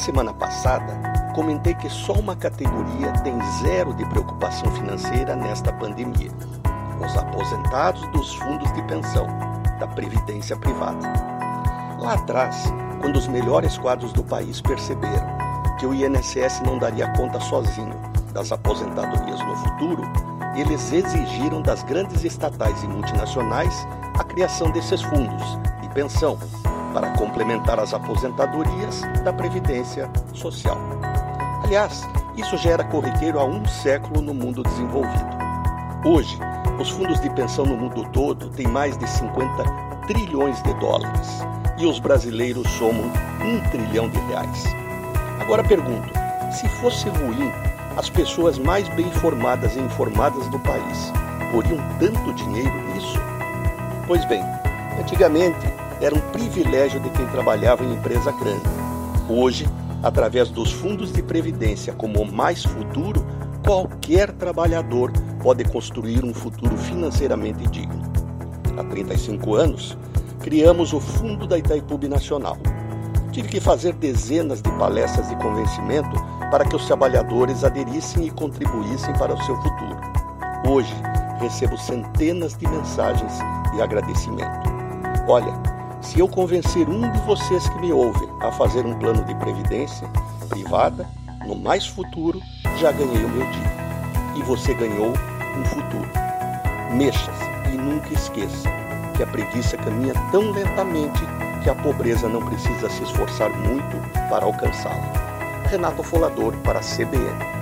semana passada, comentei que só uma categoria tem zero de preocupação financeira nesta pandemia: os aposentados dos fundos de pensão, da Previdência Privada. Lá atrás, quando os melhores quadros do país perceberam que o INSS não daria conta sozinho das aposentadorias no futuro, eles exigiram das grandes estatais e multinacionais a criação desses fundos de pensão para complementar as aposentadorias da Previdência Social. Aliás, isso já era corriqueiro há um século no mundo desenvolvido. Hoje, os fundos de pensão no mundo todo têm mais de 50 trilhões de dólares e os brasileiros somam um trilhão de reais. Agora pergunto: se fosse ruim, as pessoas mais bem informadas e informadas do país poriam tanto dinheiro nisso? Pois bem, antigamente era um privilégio de quem trabalhava em empresa grande. Hoje, através dos fundos de previdência como o Mais Futuro, qualquer trabalhador pode construir um futuro financeiramente digno. Há 35 anos, criamos o Fundo da Itaipu Nacional. Tive que fazer dezenas de palestras de convencimento para que os trabalhadores aderissem e contribuíssem para o seu futuro. Hoje, recebo centenas de mensagens de agradecimento. Olha, se eu convencer um de vocês que me ouvem a fazer um plano de previdência privada, no mais futuro, já ganhei o meu dia. E você ganhou um futuro. Mexa-se e nunca esqueça que a preguiça caminha tão lentamente que a pobreza não precisa se esforçar muito para alcançá-la. Renato Folador para a CBN.